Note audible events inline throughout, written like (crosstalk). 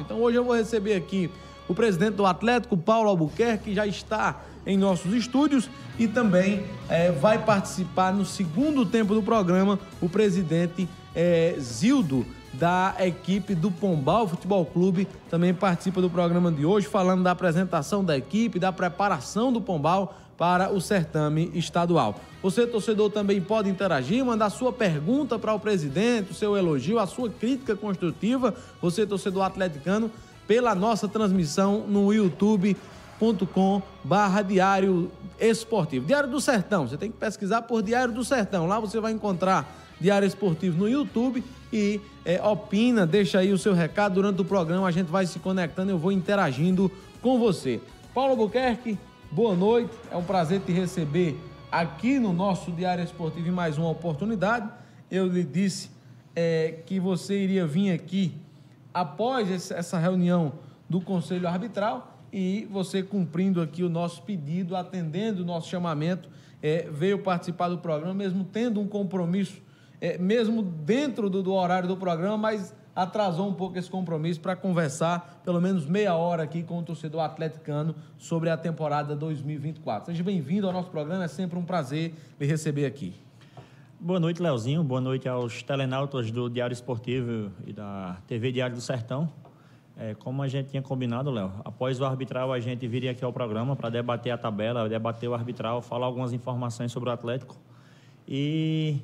Então hoje eu vou receber aqui o presidente do Atlético, Paulo Albuquerque, que já está em nossos estúdios e também é, vai participar no segundo tempo do programa o presidente é, Zildo da equipe do Pombal Futebol Clube. Também participa do programa de hoje, falando da apresentação da equipe, da preparação do Pombal para o certame estadual. Você, torcedor, também pode interagir, mandar sua pergunta para o presidente, o seu elogio, a sua crítica construtiva, você, torcedor atleticano, pela nossa transmissão no youtube.com barra Diário Esportivo. Diário do Sertão, você tem que pesquisar por Diário do Sertão. Lá você vai encontrar Diário Esportivo no YouTube e é, opina, deixa aí o seu recado durante o programa, a gente vai se conectando, eu vou interagindo com você. Paulo Buquerque, boa noite, é um prazer te receber aqui no nosso Diário Esportivo em mais uma oportunidade. Eu lhe disse é, que você iria vir aqui após essa reunião do Conselho Arbitral e você cumprindo aqui o nosso pedido, atendendo o nosso chamamento, é, veio participar do programa, mesmo tendo um compromisso é, mesmo dentro do, do, horário do programa, mas atrasou um pouco esse compromisso para conversar pelo menos meia hora aqui com o torcedor atleticano sobre a temporada 2024. Seja bem-vindo ao nosso programa, é sempre um prazer lhe receber aqui. Boa noite, Leozinho. Boa noite aos telenautas do Diário Esportivo e da TV Diário do Sertão. É, como a gente tinha combinado, Léo, após o arbitral a gente viria aqui ao programa para debater a tabela, debater o arbitral, falar algumas informações sobre o Atlético. E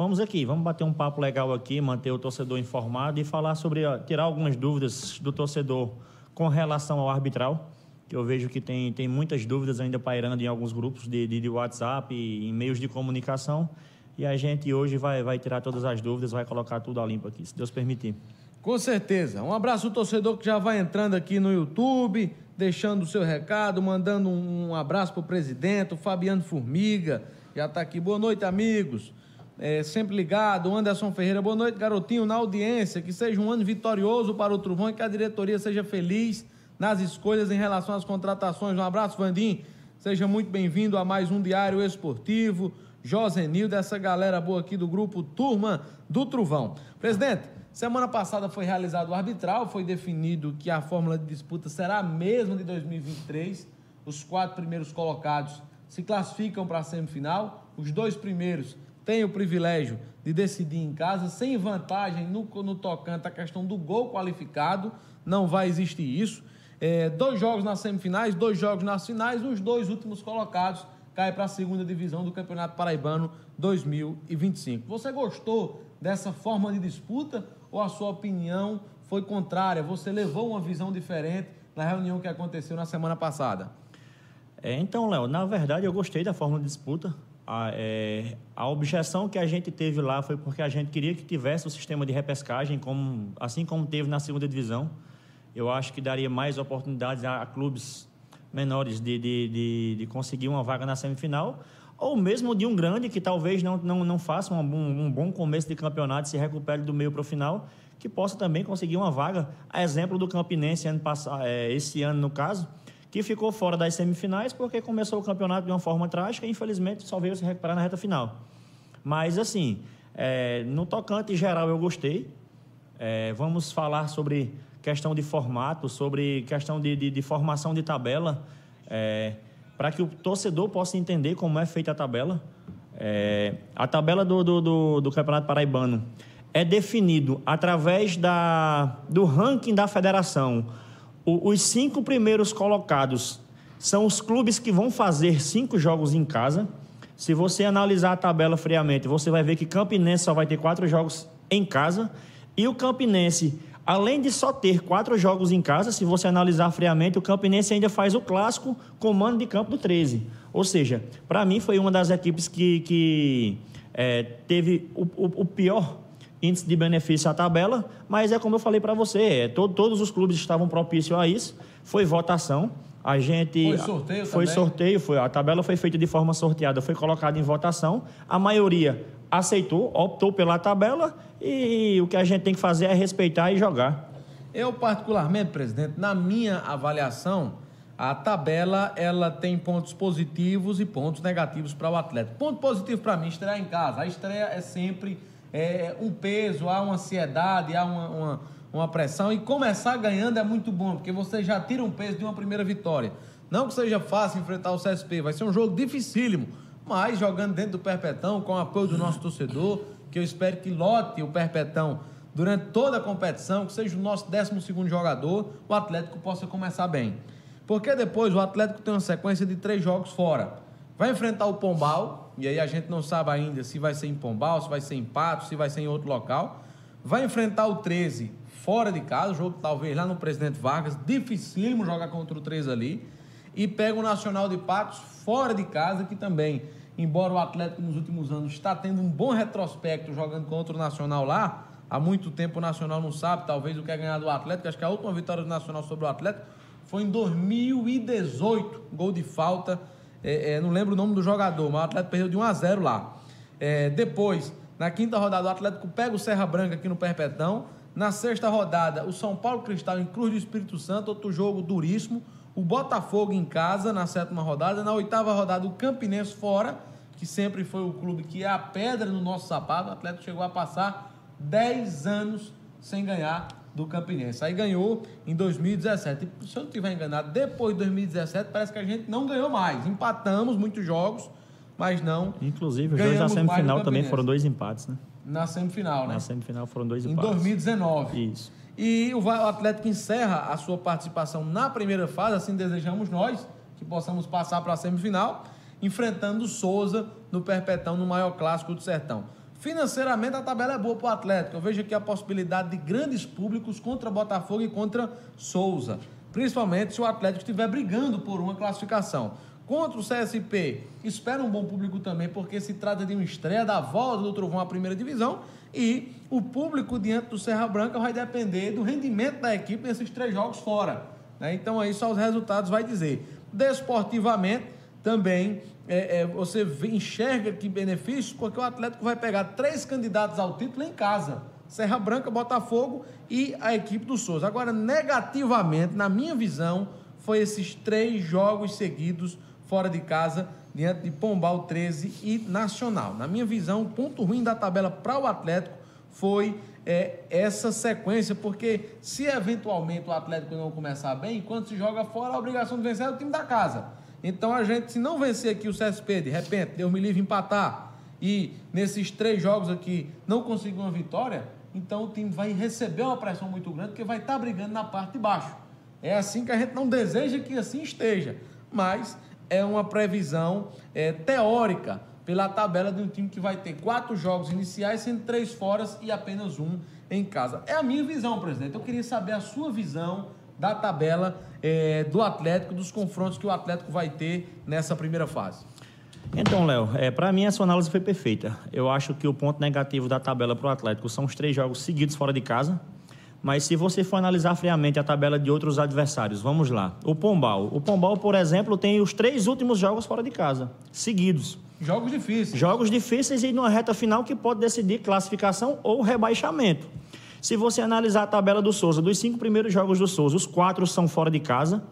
Vamos aqui, vamos bater um papo legal aqui, manter o torcedor informado e falar sobre, tirar algumas dúvidas do torcedor com relação ao arbitral, que eu vejo que tem, tem muitas dúvidas ainda pairando em alguns grupos de, de, de WhatsApp e em meios de comunicação. E a gente hoje vai, vai tirar todas as dúvidas, vai colocar tudo a limpo aqui, se Deus permitir. Com certeza. Um abraço ao torcedor que já vai entrando aqui no YouTube, deixando o seu recado, mandando um abraço para o presidente, o Fabiano Formiga, já está aqui. Boa noite, amigos é, sempre ligado. Anderson Ferreira, boa noite, garotinho, na audiência. Que seja um ano vitorioso para o Truvão e que a diretoria seja feliz nas escolhas em relação às contratações. Um abraço, Vandim. Seja muito bem-vindo a mais um Diário Esportivo. Josenil, dessa galera boa aqui do grupo Turma do Truvão. Presidente, semana passada foi realizado o arbitral, foi definido que a fórmula de disputa será a mesma de 2023. Os quatro primeiros colocados se classificam para a semifinal, os dois primeiros tem o privilégio de decidir em casa, sem vantagem no, no tocante à questão do gol qualificado, não vai existir isso. É, dois jogos nas semifinais, dois jogos nas finais, os dois últimos colocados caem para a segunda divisão do Campeonato Paraibano 2025. Você gostou dessa forma de disputa ou a sua opinião foi contrária? Você levou uma visão diferente na reunião que aconteceu na semana passada? É, então, Léo, na verdade eu gostei da forma de disputa. A, é, a, objeção que a gente teve lá foi porque a gente queria que tivesse o sistema de repescagem, como, assim como teve na segunda divisão. Eu acho que daria mais oportunidades a, a clubes menores de, de, de, de, conseguir uma vaga na semifinal, ou mesmo de um grande que talvez não, não, não faça um, um bom começo de campeonato, se recupere do meio para o final, que possa também conseguir uma vaga, a exemplo do Campinense ano passado, é, esse ano no caso, que ficou fora das semifinais porque começou o campeonato de uma forma trágica e infelizmente só veio se recuperar na reta final. Mas assim, é, no tocante geral eu gostei. É, vamos falar sobre questão de formato, sobre questão de, de, de formação de tabela, é, para que o torcedor possa entender como é feita a tabela. É, a tabela do, do, do, do Campeonato Paraibano é definido através da, do ranking da federação os cinco primeiros colocados são os clubes que vão fazer cinco jogos em casa. Se você analisar a tabela friamente, você vai ver que Campinense só vai ter quatro jogos em casa. E o Campinense, além de só ter quatro jogos em casa, se você analisar friamente, o Campinense ainda faz o clássico comando de campo do 13. Ou seja, para mim foi uma das equipes que, que é, teve o, o, o pior índice de benefício à tabela, mas é como eu falei para você, é, todo, todos os clubes estavam propícios a isso, foi votação, a gente foi sorteio foi também. sorteio, foi a tabela foi feita de forma sorteada, foi colocada em votação, a maioria aceitou, optou pela tabela e o que a gente tem que fazer é respeitar e jogar. Eu particularmente, presidente, na minha avaliação, a tabela ela tem pontos positivos e pontos negativos para o atleta. Ponto positivo para mim, estrear em casa. A estreia é sempre é, um peso, há uma ansiedade, há uma, uma, uma pressão. E começar ganhando é muito bom, porque você já tira um peso de uma primeira vitória. Não que seja fácil enfrentar o CSP, vai ser um jogo dificílimo, mas jogando dentro do Perpetão, com o apoio do nosso torcedor, que eu espero que lote o Perpetão durante toda a competição, que seja o nosso 12 jogador, o Atlético possa começar bem. Porque depois o Atlético tem uma sequência de três jogos fora. Vai enfrentar o Pombal, e aí a gente não sabe ainda se vai ser em Pombal, se vai ser em Pato, se vai ser em outro local. Vai enfrentar o 13 fora de casa, jogo talvez lá no Presidente Vargas, dificílimo jogar contra o 13 ali. E pega o Nacional de Patos fora de casa, que também, embora o Atlético nos últimos anos está tendo um bom retrospecto jogando contra o Nacional lá, há muito tempo o Nacional não sabe, talvez o que é ganhar do Atlético, acho que a última vitória do Nacional sobre o Atlético foi em 2018, gol de falta, é, é, não lembro o nome do jogador, mas o Atlético perdeu de 1 a 0 lá. É, depois, na quinta rodada, o Atlético pega o Serra Branca aqui no Perpetão. Na sexta rodada, o São Paulo Cristal em Cruz do Espírito Santo, outro jogo duríssimo. O Botafogo em casa na sétima rodada. Na oitava rodada, o Campinense fora, que sempre foi o clube que é a pedra no nosso sapato. O Atlético chegou a passar 10 anos sem ganhar do Campinense. Aí ganhou em 2017. E, se eu não estiver enganado, depois de 2017, parece que a gente não ganhou mais. Empatamos muitos jogos, mas não. Inclusive, os dois na semifinal também foram dois empates, né? Na semifinal, né? Na semifinal foram dois em empates. Em 2019. Isso. E o Atlético encerra a sua participação na primeira fase, assim desejamos nós, que possamos passar para a semifinal, enfrentando o Souza no Perpetão, no maior clássico do Sertão. Financeiramente a tabela é boa para o Atlético. Eu vejo aqui a possibilidade de grandes públicos contra Botafogo e contra Souza. Principalmente se o Atlético estiver brigando por uma classificação. Contra o CSP, espera um bom público também, porque se trata de uma estreia da volta do Trovão à primeira divisão. E o público diante do Serra Branca vai depender do rendimento da equipe nesses três jogos fora. Né? Então aí só os resultados vai dizer. Desportivamente, também é, é, você enxerga que benefícios, porque o Atlético vai pegar três candidatos ao título em casa: Serra Branca, Botafogo e a equipe do Souza. Agora, negativamente, na minha visão, foi esses três jogos seguidos fora de casa, diante de Pombal 13 e Nacional. Na minha visão, o ponto ruim da tabela para o Atlético foi é, essa sequência, porque se eventualmente o Atlético não começar bem, quando se joga fora, a obrigação de vencer é o time da casa. Então a gente, se não vencer aqui o CSP, de repente, Deus me livre empatar, e nesses três jogos aqui não conseguir uma vitória, então o time vai receber uma pressão muito grande, porque vai estar brigando na parte de baixo. É assim que a gente não deseja que assim esteja, mas é uma previsão é, teórica pela tabela de um time que vai ter quatro jogos iniciais, sendo três fora e apenas um em casa. É a minha visão, presidente. Eu queria saber a sua visão da tabela é, do Atlético, dos confrontos que o Atlético vai ter nessa primeira fase. Então, Léo, é, para mim a sua análise foi perfeita. Eu acho que o ponto negativo da tabela para o Atlético são os três jogos seguidos fora de casa. Mas se você for analisar friamente a tabela de outros adversários, vamos lá. O Pombal. O Pombal, por exemplo, tem os três últimos jogos fora de casa, seguidos. Jogos difíceis. Jogos difíceis e numa reta final que pode decidir classificação ou rebaixamento. Se você analisar a tabela do Souza, dos cinco primeiros jogos do Souza, os quatro são fora de casa.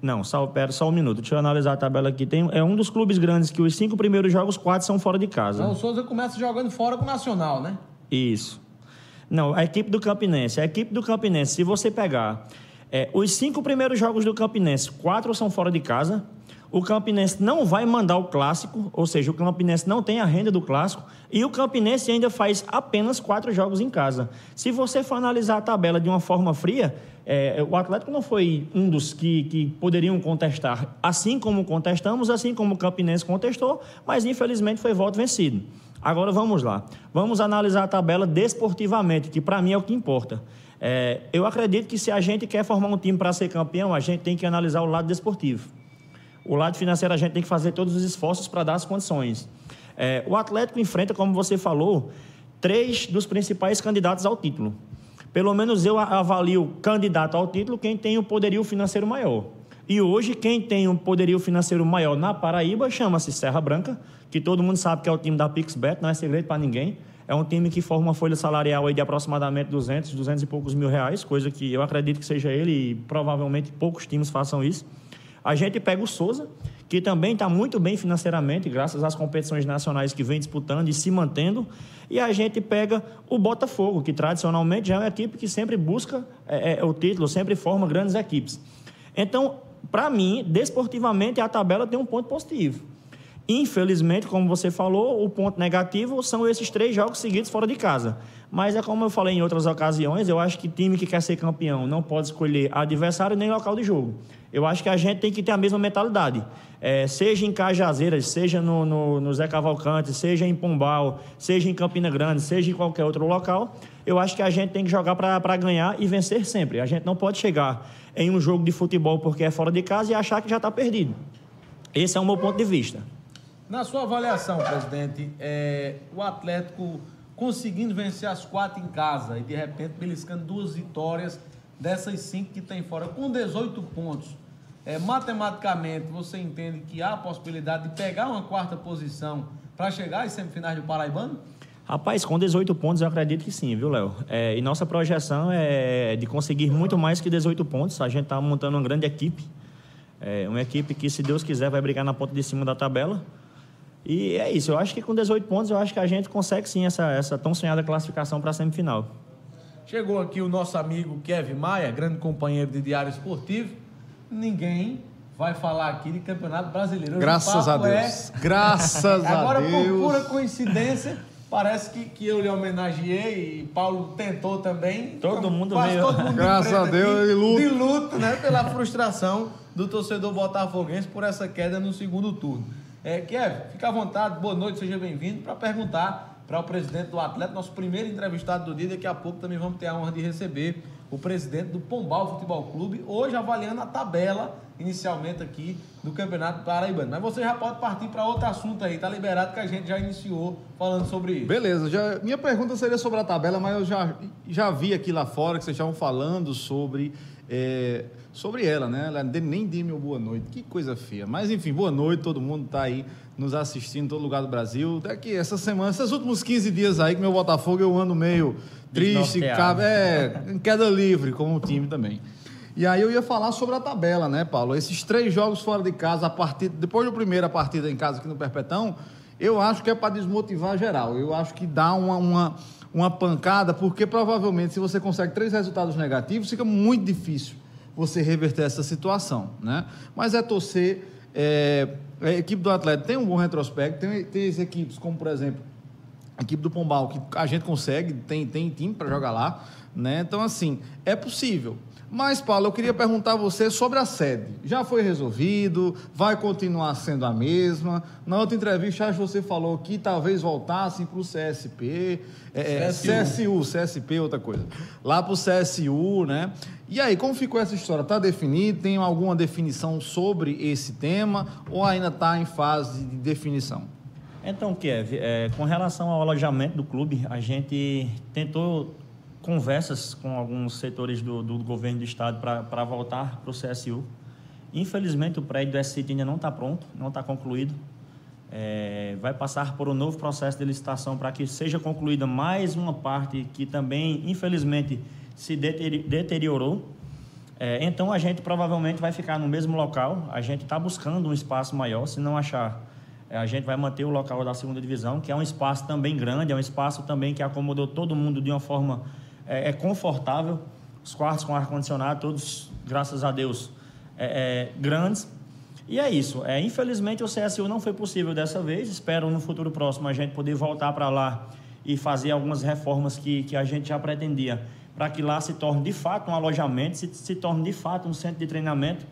Não, só, pera só um minuto. Deixa eu analisar a tabela aqui. Tem, é um dos clubes grandes que os cinco primeiros jogos, quatro são fora de casa. Não, o Souza começa jogando fora com o Nacional, né? Isso. Não, a equipe do Campinense. A equipe do Campinense, se você pegar é, os cinco primeiros jogos do Campinense, quatro são fora de casa. O Campinense não vai mandar o clássico, ou seja, o Campinense não tem a renda do clássico, e o Campinense ainda faz apenas quatro jogos em casa. Se você for analisar a tabela de uma forma fria, é, o Atlético não foi um dos que, que poderiam contestar, assim como contestamos, assim como o Campinense contestou, mas infelizmente foi voto vencido. Agora vamos lá. Vamos analisar a tabela desportivamente, que para mim é o que importa. É, eu acredito que se a gente quer formar um time para ser campeão, a gente tem que analisar o lado desportivo. O lado financeiro a gente tem que fazer todos os esforços para dar as condições. É, o Atlético enfrenta, como você falou, três dos principais candidatos ao título. Pelo menos eu avalio candidato ao título quem tem o poderio financeiro maior. E hoje, quem tem um poderio financeiro maior na Paraíba chama-se Serra Branca, que todo mundo sabe que é o time da PixBet, não é segredo para ninguém. É um time que forma uma folha salarial aí de aproximadamente 200, 200 e poucos mil reais, coisa que eu acredito que seja ele e provavelmente poucos times façam isso. A gente pega o Souza, que também está muito bem financeiramente, graças às competições nacionais que vem disputando e se mantendo. E a gente pega o Botafogo, que tradicionalmente já é uma equipe que sempre busca é, é, o título, sempre forma grandes equipes. Então, para mim, desportivamente, a tabela tem um ponto positivo. Infelizmente, como você falou, o ponto negativo são esses três jogos seguidos fora de casa. Mas é como eu falei em outras ocasiões, eu acho que time que quer ser campeão não pode escolher adversário nem local de jogo. Eu acho que a gente tem que ter a mesma mentalidade. É, seja em Cajazeiras, seja no, no, no Zé Cavalcante, seja em Pombal, seja em Campina Grande, seja em qualquer outro local, eu acho que a gente tem que jogar para ganhar e vencer sempre. A gente não pode chegar em um jogo de futebol porque é fora de casa e achar que já está perdido. Esse é o meu ponto de vista. Na sua avaliação, presidente, é, o Atlético conseguindo vencer as quatro em casa e de repente beliscando duas vitórias dessas cinco que tem fora, com 18 pontos, é, matematicamente você entende que há a possibilidade de pegar uma quarta posição para chegar às semifinais do Paraibano? Rapaz, com 18 pontos eu acredito que sim, viu, Léo? É, e nossa projeção é de conseguir muito mais que 18 pontos. A gente está montando uma grande equipe. É, uma equipe que, se Deus quiser, vai brigar na ponta de cima da tabela. E é isso, eu acho que com 18 pontos, eu acho que a gente consegue sim essa, essa tão sonhada classificação para a semifinal. Chegou aqui o nosso amigo Kevin Maia, grande companheiro de Diário Esportivo. Ninguém vai falar aqui de Campeonato Brasileiro. Graças a Deus. É... Graças (laughs) a Deus. Agora, por pura coincidência, parece que, que eu lhe homenageei e Paulo tentou também. Todo então, mundo veio. Todo mundo (laughs) Graças a Deus, de luto. De luto, né? Pela frustração do torcedor botafoguense por essa queda no segundo turno. É, Kevin, fica à vontade, boa noite, seja bem-vindo para perguntar para o presidente do Atlético, nosso primeiro entrevistado do dia. Daqui a pouco também vamos ter a honra de receber o presidente do Pombal Futebol Clube, hoje avaliando a tabela inicialmente aqui do Campeonato Paraibano. Mas você já pode partir para outro assunto aí, tá liberado que a gente já iniciou falando sobre isso. Beleza, já, minha pergunta seria sobre a tabela, mas eu já, já vi aqui lá fora que vocês estavam falando sobre é, sobre ela, né? Ela nem deu meu boa noite, que coisa feia. Mas enfim, boa noite, todo mundo está aí nos assistindo todo lugar do Brasil. Daqui essa semana, esses últimos 15 dias aí que meu Botafogo eu ando meio triste, cabe, é, em queda livre, como o time também. E aí eu ia falar sobre a tabela, né, Paulo? Esses três jogos fora de casa, a partir, depois da primeira partida em casa aqui no Perpetão, eu acho que é para desmotivar geral. Eu acho que dá uma, uma uma pancada, porque provavelmente se você consegue três resultados negativos, fica muito difícil você reverter essa situação, né? Mas é torcer. É, a equipe do Atlético tem um bom retrospecto, tem, tem equipes como, por exemplo, a equipe do Pombal, que a gente consegue, tem, tem time para jogar lá, né? Então, assim, é possível. Mas, Paulo, eu queria perguntar a você sobre a sede. Já foi resolvido? Vai continuar sendo a mesma? Na outra entrevista, acho que você falou que talvez voltassem para o CSP, é, CSU. CSU, CSP, outra coisa. Lá para o CSU, né? E aí, como ficou essa história? Está definido? Tem alguma definição sobre esse tema? Ou ainda está em fase de definição? Então, Kev, é, com relação ao alojamento do clube, a gente tentou conversas com alguns setores do, do governo do estado para voltar para o CSU. Infelizmente, o prédio do SCIT ainda não está pronto, não está concluído. É, vai passar por um novo processo de licitação para que seja concluída mais uma parte que também, infelizmente, se deteriorou. É, então, a gente provavelmente vai ficar no mesmo local. A gente está buscando um espaço maior. Se não achar, a gente vai manter o local da segunda divisão, que é um espaço também grande, é um espaço também que acomodou todo mundo de uma forma é, é confortável, os quartos com ar-condicionado, todos, graças a Deus, é, é, grandes. E é isso. É, infelizmente o CSU não foi possível dessa vez. Espero no futuro próximo a gente poder voltar para lá e fazer algumas reformas que, que a gente já pretendia, para que lá se torne de fato um alojamento, se, se torne de fato um centro de treinamento,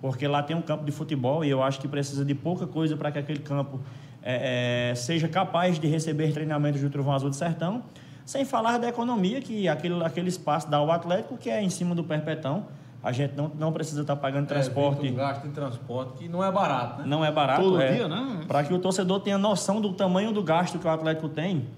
porque lá tem um campo de futebol e eu acho que precisa de pouca coisa para que aquele campo é, é, seja capaz de receber treinamentos do Trovão Azul do Sertão sem falar da economia, que aquele, aquele espaço dá ao Atlético, que é em cima do Perpetão. A gente não, não precisa estar pagando é, transporte. Um gasto em transporte que não é barato, né? Não é barato. Todo é, dia, né? Para que o torcedor tenha noção do tamanho do gasto que o Atlético tem.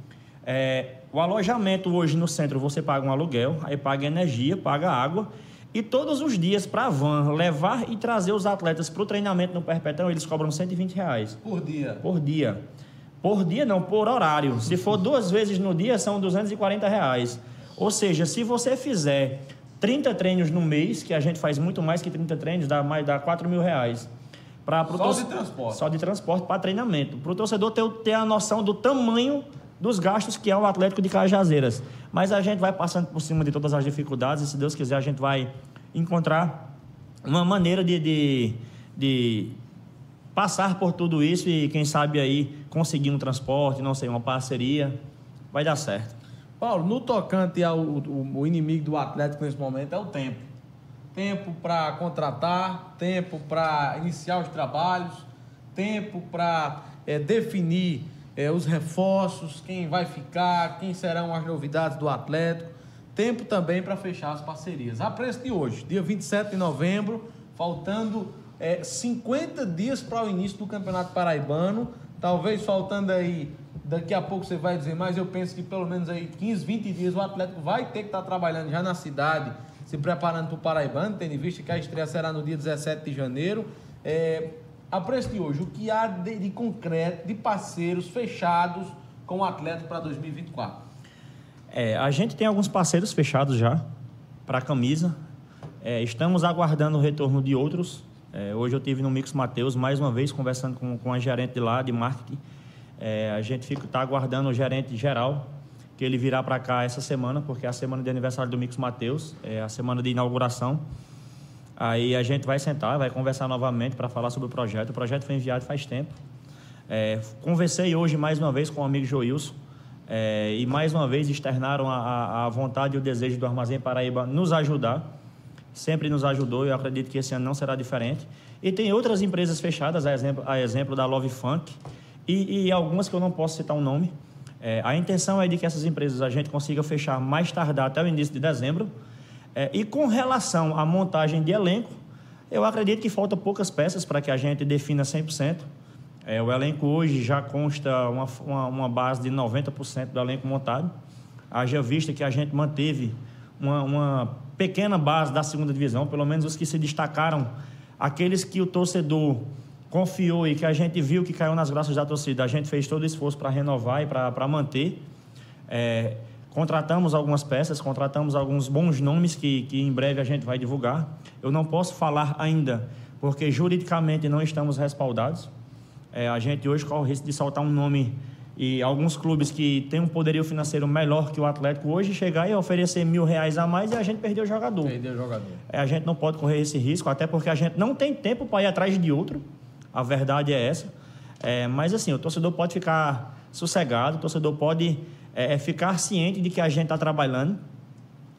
É, o alojamento hoje no centro, você paga um aluguel, aí paga energia, paga água. E todos os dias, para a van levar e trazer os atletas para o treinamento no Perpetão, eles cobram 120 reais. Por dia? Por dia. Por dia não, por horário. Se for duas vezes no dia, são 240 reais. Ou seja, se você fizer 30 treinos no mês, que a gente faz muito mais que 30 treinos, dá mais dá 4 mil reais. Pra, só torce... de transporte? Só de transporte para treinamento. Para o torcedor ter, ter a noção do tamanho dos gastos que é o Atlético de Cajazeiras. Mas a gente vai passando por cima de todas as dificuldades e, se Deus quiser, a gente vai encontrar uma maneira de, de, de passar por tudo isso e, quem sabe, aí conseguir um transporte, não sei, uma parceria. Vai dar certo. Paulo, no tocante ao o, inimigo do Atlético nesse momento é o tempo. Tempo para contratar, tempo para iniciar os trabalhos, tempo para é, definir é, os reforços, quem vai ficar, quem serão as novidades do Atlético. Tempo também para fechar as parcerias. A preço de hoje, dia 27 de novembro, faltando é, 50 dias para o início do Campeonato Paraibano, talvez faltando aí, daqui a pouco você vai dizer, mas eu penso que pelo menos aí 15, 20 dias o Atlético vai ter que estar tá trabalhando já na cidade, se preparando para o Paraibano, tendo em vista que a estreia será no dia 17 de janeiro. É, a preço de hoje, o que há de, de concreto, de parceiros fechados com o Atlético para 2024? É, a gente tem alguns parceiros fechados já para a camisa. É, estamos aguardando o retorno de outros. É, hoje eu tive no Mix Mateus mais uma vez conversando com, com a gerente de lá de marketing. É, a gente está aguardando o gerente geral que ele virá para cá essa semana, porque é a semana de aniversário do Mix Mateus, é a semana de inauguração. Aí a gente vai sentar, vai conversar novamente para falar sobre o projeto. O projeto foi enviado faz tempo. É, conversei hoje mais uma vez com o amigo Joilson é, e mais uma vez externaram a, a, vontade e o desejo do Armazém Paraíba nos ajudar. Sempre nos ajudou e eu acredito que esse ano não será diferente. E tem outras empresas fechadas, a exemplo, a exemplo da Love Funk e, e algumas que eu não posso citar o um nome. É, a intenção é de que essas empresas a gente consiga fechar mais tardar até o início de dezembro é, e com relação à montagem de elenco, eu acredito que falta poucas peças para que a gente defina 100%. É, o elenco hoje já consta uma, uma, uma base de 90% do elenco montado. Haja vista que a gente manteve uma, uma pequena base da segunda divisão, pelo menos os que se destacaram, aqueles que o torcedor confiou e que a gente viu que caiu nas graças da torcida. A gente fez todo o esforço para renovar e para manter. É, Contratamos algumas peças, contratamos alguns bons nomes que, que em breve a gente vai divulgar. Eu não posso falar ainda, porque juridicamente não estamos respaldados. É, a gente hoje corre o risco de soltar um nome e alguns clubes que têm um poderio financeiro melhor que o Atlético hoje chegar e oferecer mil reais a mais e a gente perder o jogador. Perder o jogador. É, a gente não pode correr esse risco, até porque a gente não tem tempo para ir atrás de outro. A verdade é essa. É, mas assim, o torcedor pode ficar sossegado, o torcedor pode é, é ficar ciente de que a gente está trabalhando.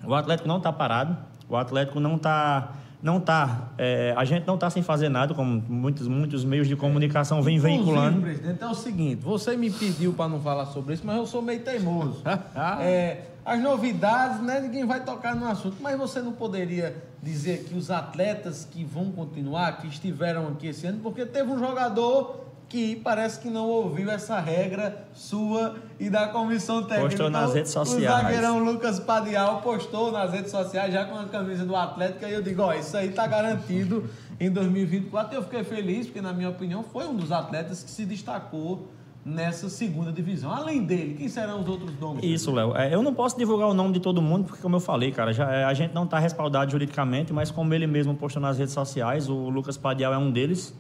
O Atlético não está parado, o Atlético não está não tá, é, a gente não está sem fazer nada, como muitos, muitos meios de comunicação vêm veiculando. presidente, é o seguinte, você me pediu para não falar sobre isso, mas eu sou meio teimoso. (laughs) é, as novidades, né, ninguém vai tocar no assunto, mas você não poderia dizer que os atletas que vão continuar, que estiveram aqui esse ano, porque teve um jogador que parece que não ouviu essa regra sua e da comissão técnica. Postou nas então, redes sociais. O zagueirão Lucas Padial postou nas redes sociais já com a camisa do Atlético e eu digo, ó, isso aí tá garantido em 2024. Eu fiquei feliz porque, na minha opinião, foi um dos atletas que se destacou nessa segunda divisão. Além dele, quem serão os outros nomes? Isso, Léo. É, eu não posso divulgar o nome de todo mundo, porque, como eu falei, cara, já, é, a gente não está respaldado juridicamente, mas como ele mesmo postou nas redes sociais, o Lucas Padial é um deles.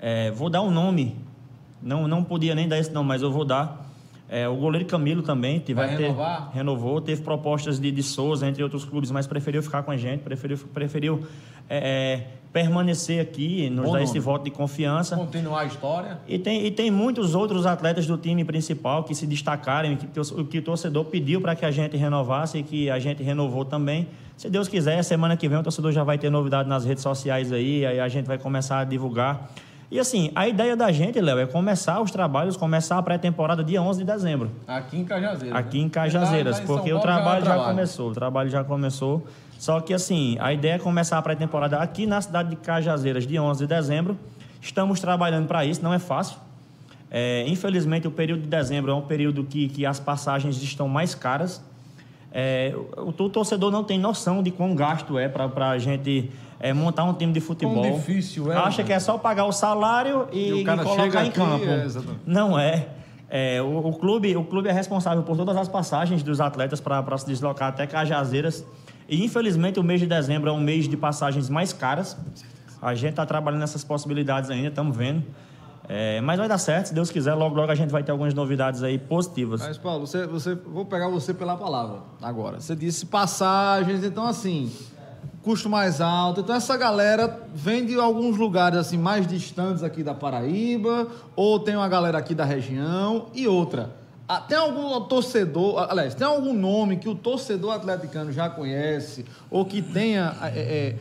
É, vou dar um nome não, não podia nem dar esse não, mas eu vou dar. É, o goleiro Camilo também teve Vai? Ter, renovou, teve propostas de, de Souza, entre outros clubes, mas preferiu ficar com a gente, preferiu, preferiu é, é, permanecer aqui, nos Bom dar nome. esse voto de confiança. Continuar a história. E tem, e tem muitos outros atletas do time principal que se destacaram, que, que, que o torcedor pediu para que a gente renovasse e que a gente renovou também. Se Deus quiser, semana que vem o torcedor já vai ter novidade nas redes sociais aí, aí a gente vai começar a divulgar. E assim, a ideia da gente, Léo, é começar os trabalhos, começar a pré-temporada dia 11 de dezembro. Aqui em Cajazeiras. Aqui né? em Cajazeiras, porque o trabalho já, já começou, o trabalho já começou. Só que assim, a ideia é começar a pré-temporada aqui na cidade de Cajazeiras, dia 11 de dezembro. Estamos trabalhando para isso, não é fácil. É, infelizmente, o período de dezembro é um período que, que as passagens estão mais caras. É, o, o torcedor não tem noção de quão gasto é para a gente é, montar um time de futebol. Quão difícil é. Acha que é só pagar o salário e, e, e colocar em campo. É, não é. é o, o, clube, o clube é responsável por todas as passagens dos atletas para se deslocar até Cajazeiras. E infelizmente o mês de dezembro é um mês de passagens mais caras. A gente está trabalhando nessas possibilidades ainda, estamos vendo. É, mas vai dar certo, se Deus quiser, logo logo a gente vai ter algumas novidades aí positivas. Mas, Paulo, você, você, vou pegar você pela palavra agora. Você disse passagens, então assim, custo mais alto. Então essa galera vem de alguns lugares assim mais distantes aqui da Paraíba, ou tem uma galera aqui da região e outra. Ah, Tem algum torcedor, aliás, tem algum nome que o torcedor atleticano já conhece ou que tenha é, é,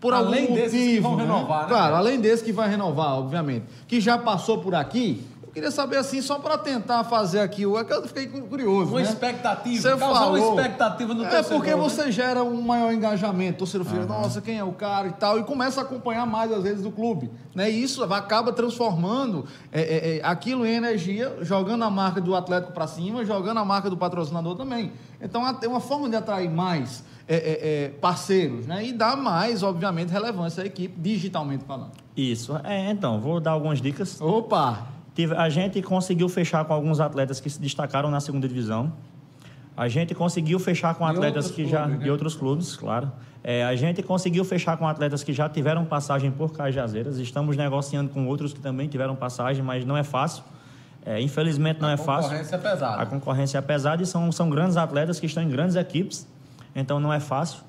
por Além algum desses que motivo, vão né? renovar, né, Claro, além desse que vai renovar, obviamente, que já passou por aqui. Eu queria saber assim, só para tentar fazer aqui, o é que eu fiquei curioso, Uma né? expectativa, Você causar uma falou. expectativa no É torcedor. porque né? você gera um maior engajamento. O torcedor fica, nossa, quem é o cara e tal, e começa a acompanhar mais às vezes do clube. Né? E isso acaba transformando é, é, é, aquilo em energia, jogando a marca do Atlético para cima, jogando a marca do patrocinador também. Então é uma forma de atrair mais é, é, é, parceiros né? e dar mais, obviamente, relevância à equipe, digitalmente falando. Isso. É, então, vou dar algumas dicas. Opa! A gente conseguiu fechar com alguns atletas que se destacaram na segunda divisão. A gente conseguiu fechar com De atletas que já clubes, né? de outros clubes, claro. É, a gente conseguiu fechar com atletas que já tiveram passagem por Cajazeiras. Estamos negociando com outros que também tiveram passagem, mas não é fácil. É, infelizmente não A é fácil. concorrência é pesada. A concorrência é pesada e são, são grandes atletas que estão em grandes equipes, então não é fácil.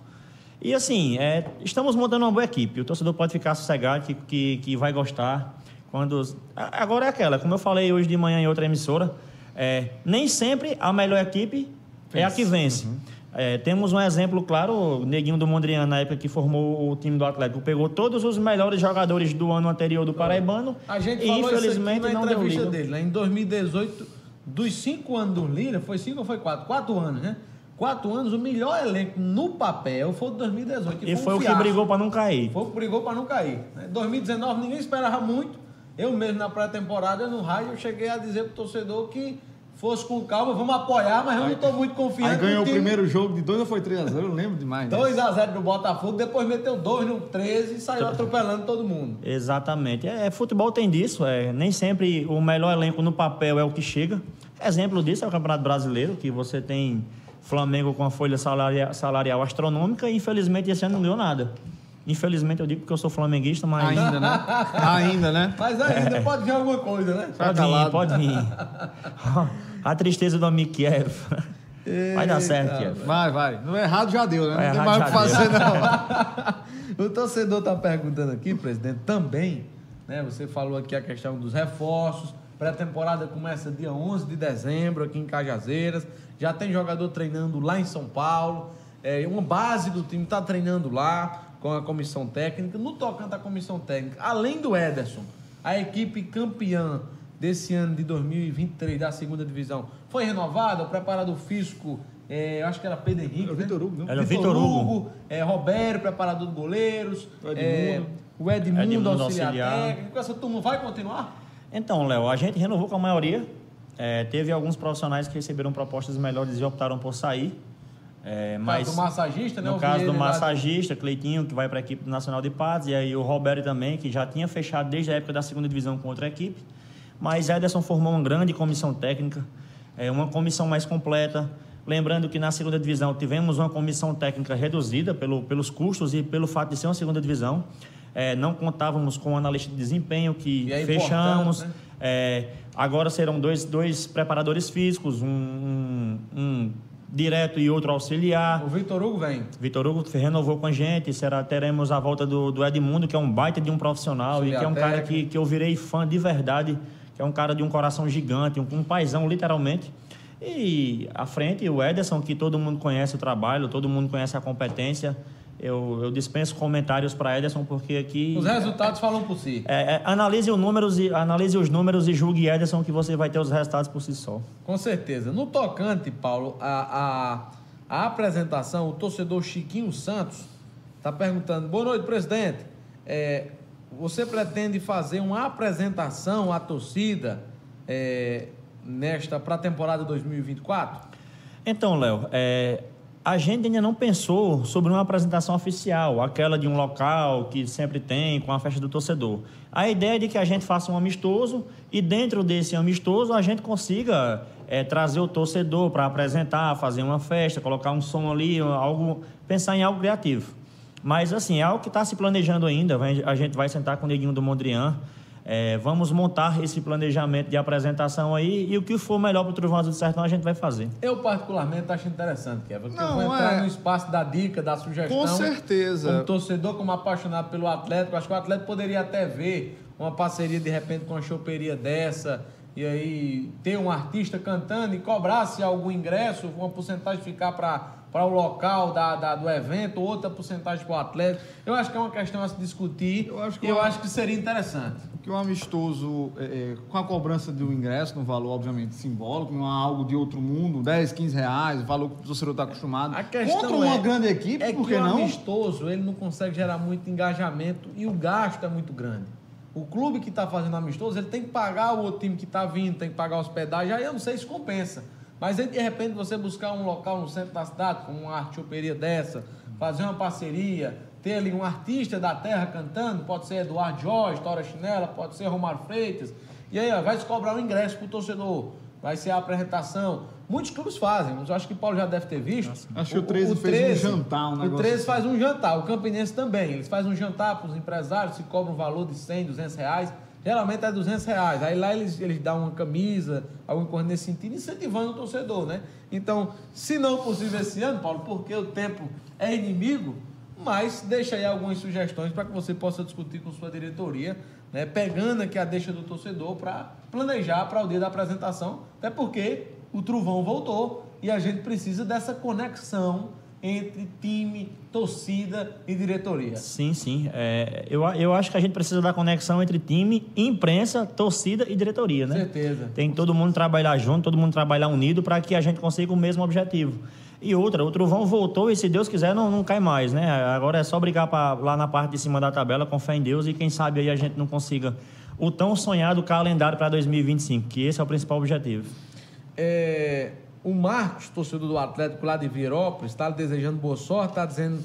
E assim, é, estamos montando uma boa equipe. O torcedor pode ficar sossegado que, que, que vai gostar. Quando Agora é aquela, como eu falei hoje de manhã em outra emissora, é, nem sempre a melhor equipe é a que vence. É, temos um exemplo claro, o Neguinho do Mondrian, na época que formou o time do Atlético, pegou todos os melhores jogadores do ano anterior do Paraibano A gente e infelizmente não deu liga. dele, né? Em 2018, dos cinco anos do Lira, foi cinco ou foi quatro? Quatro anos, né? Quatro anos, o melhor elenco no papel foi o de 2018. Que E foi, foi um o que brigou para não cair. Foi o que brigou para não cair. Né? 2019 ninguém esperava muito. Eu mesmo na pré-temporada, no rádio, eu cheguei a dizer pro torcedor que fosse com calma, vamos apoiar, mas eu não estou muito confiante. Aí ganhou no o primeiro jogo de 2 ou foi 3x0, eu lembro demais. né? 2x0 do Botafogo, depois meteu 2 no 13 e saiu atropelando todo mundo. Exatamente. É, futebol tem disso. É, nem sempre o melhor elenco no papel é o que chega. Exemplo disso é o Campeonato Brasileiro, que você tem Flamengo com a folha salaria- salarial astronômica e infelizmente esse ano não ganhou nada. Infelizmente eu digo porque eu sou flamenguista, mas Ainda, né? (laughs) Ainda, né? Mas ainda pode vir alguma coisa, né? pode calado. vir, pode vir. (laughs) a tristeza do amigo Kiev. Vai dar certo, Kiev. Vai, vai. No errado já deu, né? Vai Não tem mais o que fazer, não. (laughs) O torcedor está perguntando aqui, presidente, também, né? Você falou aqui a questão dos reforços. Pré-temporada começa dia 11 de dezembro aqui em Cajazeiras. Já tem jogador treinando lá em São Paulo. É, uma base do time está treinando lá com a comissão técnica. No tocante à comissão técnica, além do Ederson, a equipe campeã desse ano de 2023 da segunda divisão foi renovada. O preparador físico, é, eu acho que era Pedro Henrique. Era o né? Vitor Hugo, não? Era o Vitor Hugo. é, Roberto, preparador de goleiros, O Edmundo. é, o Edmundo, Edmundo auxiliar, auxiliar. técnico. Essa turma vai continuar? Então, Léo, a gente renovou com a maioria. É, teve alguns profissionais que receberam propostas melhores e optaram por sair. É, mas do massagista, né? no caso do lá- massagista, Cleitinho, que vai para a equipe nacional de Patos, e aí o Roberto também, que já tinha fechado desde a época da segunda divisão com outra equipe. Mas Ederson formou uma grande comissão técnica, é, uma comissão mais completa. Lembrando que na segunda divisão tivemos uma comissão técnica reduzida pelo, pelos custos e pelo fato de ser uma segunda divisão. É, não contávamos com o analista de desempenho que é fechamos. né? É, agora serão dois, dois preparadores físicos, um, um- um direto e outro auxiliar. O Vitor Hugo vem. Vitor Hugo renovou com a gente, será, teremos a volta do, do Edmundo, que é um baita de um profissional e que é um Auxiliar cara que, que eu virei fã de verdade, que é um cara de um coração gigante, um, um paizão, literalmente. E à frente, o Ederson, que todo mundo conhece o trabalho, todo mundo conhece a competência. Eu, eu dispenso comentários para Ederson, porque aqui. Os resultados falam por si. É, é, analise, os números e, analise os números e julgue Ederson que você vai ter os resultados por si só. Com certeza. No tocante, Paulo, a, a, a apresentação, o torcedor Chiquinho Santos está perguntando: boa noite, presidente. É, você pretende fazer uma apresentação à torcida é, nesta para a temporada 2024? Então, Léo, é, a gente ainda não pensou sobre uma apresentação oficial, aquela de um local que sempre tem, com a festa do torcedor. A ideia é de que a gente faça um amistoso e dentro desse amistoso a gente consiga é, trazer o torcedor para apresentar, fazer uma festa, colocar um som ali, algo, pensar em algo criativo. Mas, assim, é algo que está se planejando ainda. A gente vai sentar com o Neguinho do Mondrian. É, vamos montar esse planejamento de apresentação aí e o que for melhor para o Trovão Azul do Sertão a gente vai fazer. Eu, particularmente, acho interessante, Kevin, porque Não, eu vou entrar é... no espaço da dica, da sugestão. Com certeza. Como torcedor, como apaixonado pelo Atlético, acho que o Atlético poderia até ver uma parceria, de repente, com uma choperia dessa, e aí ter um artista cantando e cobrasse algum ingresso, uma porcentagem ficar para para o local da, da, do evento, outra porcentagem para o atleta. Eu acho que é uma questão a se discutir eu acho que, eu acho que seria interessante. Que o amistoso, é, é, com a cobrança do ingresso, no valor obviamente simbólico, não é algo de outro mundo, 10, 15 reais, o valor que o torcedor está acostumado. A questão Contra uma é, grande equipe, é por que o não? amistoso ele não consegue gerar muito engajamento e o gasto é muito grande. O clube que está fazendo amistoso, ele tem que pagar o outro time que está vindo, tem que pagar hospedagem, aí eu não sei se compensa. Mas aí, de repente, você buscar um local no centro da cidade, com uma artioperia dessa, fazer uma parceria, ter ali um artista da terra cantando, pode ser Eduardo Jorge, Tora Chinela, pode ser Romário Freitas, e aí ó, vai se cobrar um ingresso para o torcedor, vai ser a apresentação. Muitos clubes fazem, mas eu acho que o Paulo já deve ter visto. Nossa, acho que o 13 o, o fez 13, um jantar, um negócio. O 13 faz um jantar, o Campinense também. Eles fazem um jantar para os empresários, se cobra um valor de 100, 200 reais. Geralmente é 200 reais. Aí lá eles, eles dão uma camisa, alguma coisa nesse sentido, incentivando o torcedor, né? Então, se não possível esse ano, Paulo, porque o tempo é inimigo, mas deixa aí algumas sugestões para que você possa discutir com sua diretoria, né? Pegando aqui a deixa do torcedor para planejar para o dia da apresentação, até porque o trovão voltou e a gente precisa dessa conexão entre time, torcida e diretoria. Sim, sim. É, eu, eu acho que a gente precisa da conexão entre time, imprensa, torcida e diretoria, né? Certeza. Tem todo mundo trabalhar junto, todo mundo trabalhar unido para que a gente consiga o mesmo objetivo. E outra, o Trovão voltou e se Deus quiser não, não cai mais, né? Agora é só brigar pra, lá na parte de cima da tabela, com fé em Deus e quem sabe aí a gente não consiga o tão sonhado calendário para 2025, que esse é o principal objetivo. É, o Marcos, torcedor do Atlético lá de Virópolis, está desejando boa sorte, está dizendo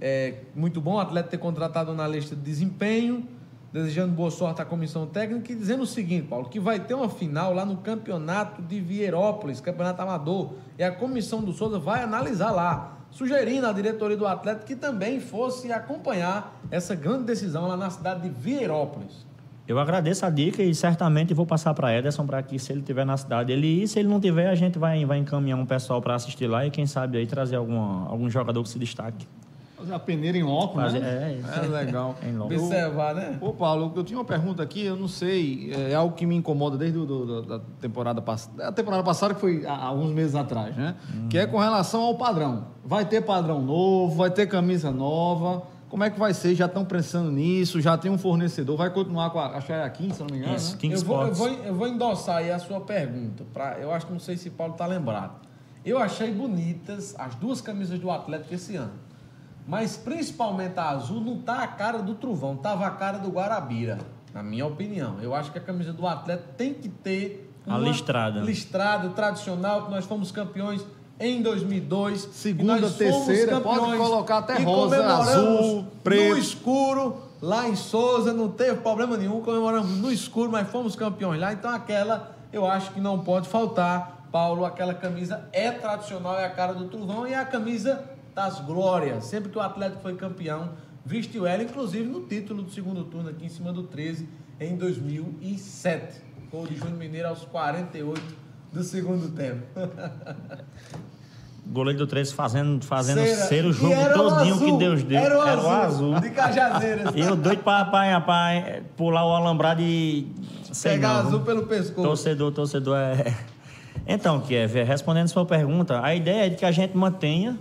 é, muito bom o Atlético ter contratado na lista de desempenho, desejando boa sorte à comissão técnica e dizendo o seguinte, Paulo, que vai ter uma final lá no campeonato de Virópolis, campeonato amador, e a comissão do Souza vai analisar lá, sugerindo à diretoria do Atlético que também fosse acompanhar essa grande decisão lá na cidade de Virópolis. Eu agradeço a dica e certamente vou passar para Ederson para que, se ele estiver na cidade, ele ir. Se ele não tiver, a gente vai, vai encaminhar um pessoal para assistir lá e, quem sabe, aí trazer alguma, algum jogador que se destaque. Fazer a peneira em óculos, Fazer, né? É, é, é legal. (laughs) em Observar, né? Ô, Paulo, eu tinha uma pergunta aqui, eu não sei, é algo que me incomoda desde da temporada passada. A temporada passada, que foi há alguns meses atrás, né? Hum. Que é com relação ao padrão. Vai ter padrão novo, vai ter camisa nova. Como é que vai ser? Já estão pensando nisso? Já tem um fornecedor? Vai continuar com a, acho que é a King, se não me engano, Isso, né? King eu, vou, eu, vou, eu vou endossar aí a sua pergunta. Pra, eu acho que não sei se Paulo está lembrado. Eu achei bonitas as duas camisas do Atlético esse ano. Mas principalmente a azul não tá a cara do Trovão, tava a cara do Guarabira, na minha opinião. Eu acho que a camisa do Atlético tem que ter uma a listrada. listrada tradicional, que nós fomos campeões em 2002. Segunda, terceira, pode colocar até rosa, azul, preto. No escuro, lá em Souza, não teve problema nenhum, comemoramos no escuro, mas fomos campeões lá. Então aquela, eu acho que não pode faltar. Paulo, aquela camisa é tradicional, é a cara do Trovão e é a camisa das glórias. Sempre que o Atlético foi campeão, vestiu ela, inclusive no título do segundo turno aqui em cima do 13, em 2007. Gol de Júnior Mineiro aos 48 do segundo tempo. (laughs) goleiro do 13 fazendo, fazendo ser o jogo todinho o que Deus deu. Era o, era azul, o azul. De Cajazeiras. (laughs) Eu doido para pai, pai, pular o alambrado e. Pegar azul pelo pescoço. Torcedor, torcedor é. (laughs) Então, Kiev, respondendo sua pergunta, a ideia é de que a gente mantenha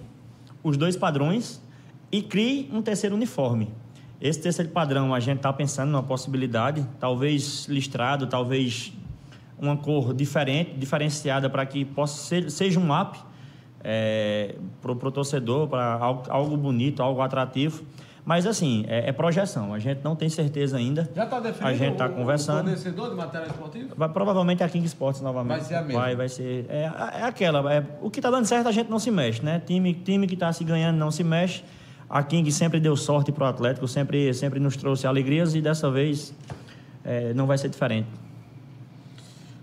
os dois padrões e crie um terceiro uniforme. Esse terceiro padrão, a gente está pensando numa possibilidade, talvez listrado, talvez uma cor diferente, diferenciada, para que possa ser, seja um up é, para o torcedor, para algo, algo, bonito, algo atrativo. Mas, assim, é, é, projeção. A gente não tem certeza ainda. Já está definido a gente está conversando. o fornecedor de material esportivo? Vai, provavelmente a King Sports novamente. Vai ser a mesma. Vai, vai ser. É, é aquela. É, o que está dando certo, a gente não se mexe, né? Time, time que está se ganhando não se mexe. A King sempre deu sorte para o Atlético, sempre, sempre nos trouxe alegrias e dessa vez é, não vai ser diferente.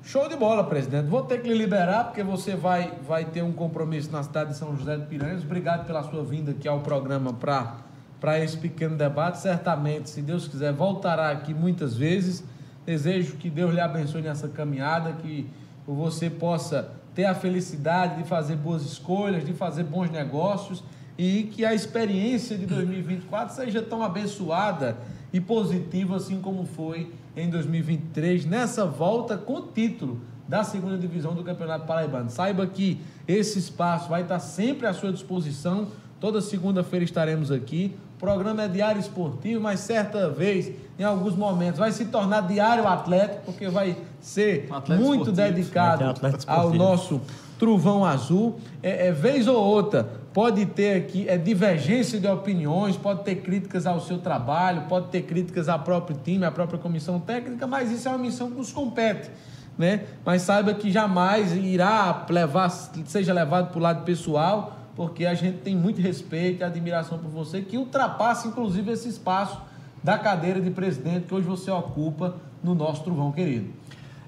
Show de bola, presidente. Vou ter que lhe liberar, porque você vai, vai ter um compromisso na cidade de São José de Piranhas. Obrigado pela sua vinda aqui ao programa para esse pequeno debate. Certamente, se Deus quiser, voltará aqui muitas vezes. Desejo que Deus lhe abençoe nessa caminhada, que você possa ter a felicidade de fazer boas escolhas, de fazer bons negócios e que a experiência de 2024 seja tão abençoada e positiva assim como foi em 2023, nessa volta com título da segunda divisão do Campeonato Paraibano. Saiba que esse espaço vai estar sempre à sua disposição. Toda segunda-feira estaremos aqui. O programa é diário esportivo, mas certa vez, em alguns momentos, vai se tornar diário atlético, porque vai ser Atlético muito esportivo. dedicado ao nosso Truvão Azul. É, é, vez ou outra, pode ter aqui é, divergência de opiniões, pode ter críticas ao seu trabalho, pode ter críticas ao próprio time, à própria comissão técnica, mas isso é uma missão que nos compete. Né? Mas saiba que jamais irá levar, seja levado para o lado pessoal, porque a gente tem muito respeito e admiração por você, que ultrapassa inclusive esse espaço da cadeira de presidente que hoje você ocupa no nosso Truvão querido.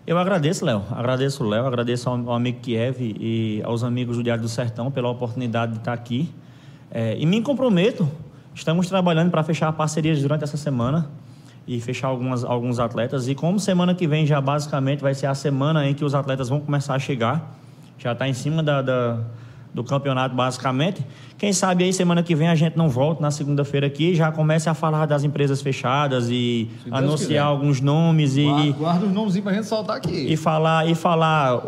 Eu agradeço, Léo. Agradeço Léo, agradeço ao, amigo Kiev e aos amigos do Diário do Sertão pela oportunidade de estar aqui. É, e me comprometo, estamos trabalhando para fechar parcerias durante essa semana e fechar algumas, alguns atletas. E como semana que vem já basicamente vai ser a semana em que os atletas vão começar a chegar, já está em cima da, da do campeonato, basicamente. Quem sabe aí semana que vem a gente não volta na segunda-feira aqui já comece a falar das empresas fechadas e anunciar alguns nomes e. Guarda, guarda os nomes pra gente soltar aqui. E falar, e falar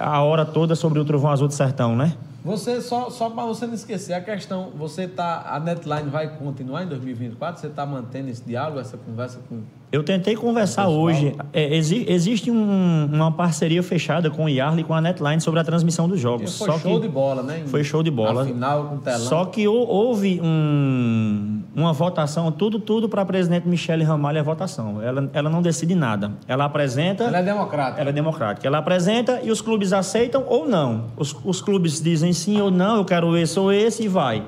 a hora toda sobre o Trovão Azul do Sertão, né? Você, só, só para você não esquecer, a questão, você tá, a Netline vai continuar em 2024? Você está mantendo esse diálogo, essa conversa com... Eu tentei conversar hoje. É, exi, existe um, uma parceria fechada com o Yarley e com a Netline sobre a transmissão dos jogos. Foi só show de bola, né? Foi show de bola. final com telão. Só que houve um, uma votação, tudo, tudo para a presidente Michele Ramalho a votação. Ela, ela não decide nada. Ela apresenta. Ela é democrática. Ela é democrática. Ela apresenta e os clubes aceitam ou não. Os, os clubes dizem sim ou não, eu quero esse ou esse e vai.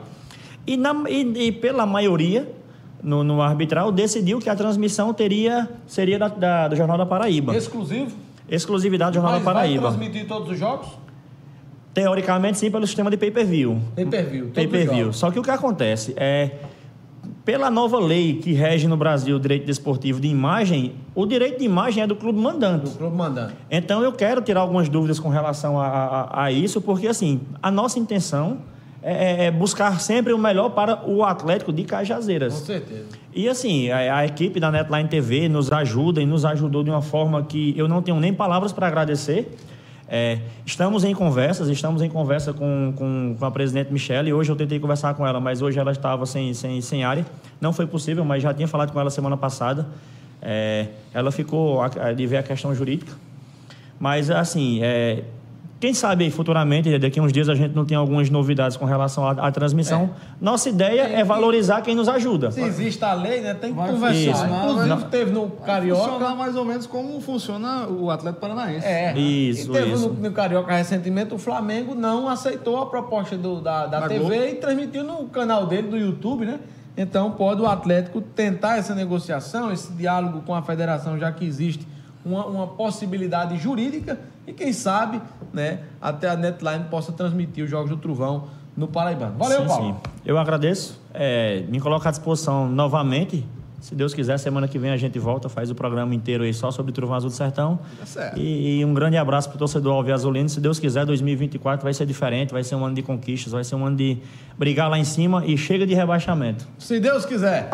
E, na, e, e pela maioria, no, no, arbitral, decidiu que a transmissão teria, seria da, da, do Jornal da Paraíba. Exclusivo? Exclusividade do Jornal Mas da Paraíba. Vai transmitir todos os jogos? Teoricamente, sim, pelo sistema de pay-per-view. Pay-per-view. Pay-per-view. Só que o que acontece é pela nova lei que rege no Brasil o direito desportivo de imagem, o direito de imagem é do clube mandante. Do clube mandante. Então eu quero tirar algumas dúvidas com relação a, a, a isso, porque assim, a nossa intenção é, é, é, buscar sempre o melhor para o Atlético de Cajazeiras. Com certeza. E assim, a, a, equipe da Netline TV nos ajuda e nos ajudou de uma forma que eu não tenho nem palavras para agradecer. É, estamos em conversas, estamos em conversa com, com, com, a presidente Michelle. Hoje eu tentei conversar com ela, mas hoje ela estava sem, sem, sem área. Não foi possível, mas já tinha falado com ela semana passada. É, ela ficou de ver a questão jurídica. Mas, assim, é, quem sabe futuramente, daqui a uns dias, a gente não tem algumas novidades com relação à, à transmissão. É. Nossa ideia é, é, valorizar quem nos ajuda. Se existe a lei, né, tem que vai conversar. Isso. Inclusive, não. teve no Carioca. Vai funcionar mais ou menos como funciona o Atlético Paranaense. É. Isso, e teve isso. No, no, Carioca recentemente, o Flamengo não aceitou a proposta do, da, da, da TV Globo. e transmitiu no canal dele, do YouTube, né? Então, pode o Atlético tentar essa negociação, esse diálogo com a federação, já que existe uma, uma possibilidade jurídica e quem sabe, né, até a Netline possa transmitir os Jogos do Trovão no Paraibano. Valeu, sim, Paulo. Sim. Eu agradeço. É, me coloco à disposição novamente. Se Deus quiser, semana que vem a gente volta, faz o programa inteiro aí só sobre Trovão Azul do Sertão. Tá certo. E, e um grande abraço para o torcedor Alve Azulino. Se Deus quiser, 2024 vai ser diferente, vai ser um ano de conquistas, vai ser um ano de brigar lá em cima e chega de rebaixamento. Se Deus quiser.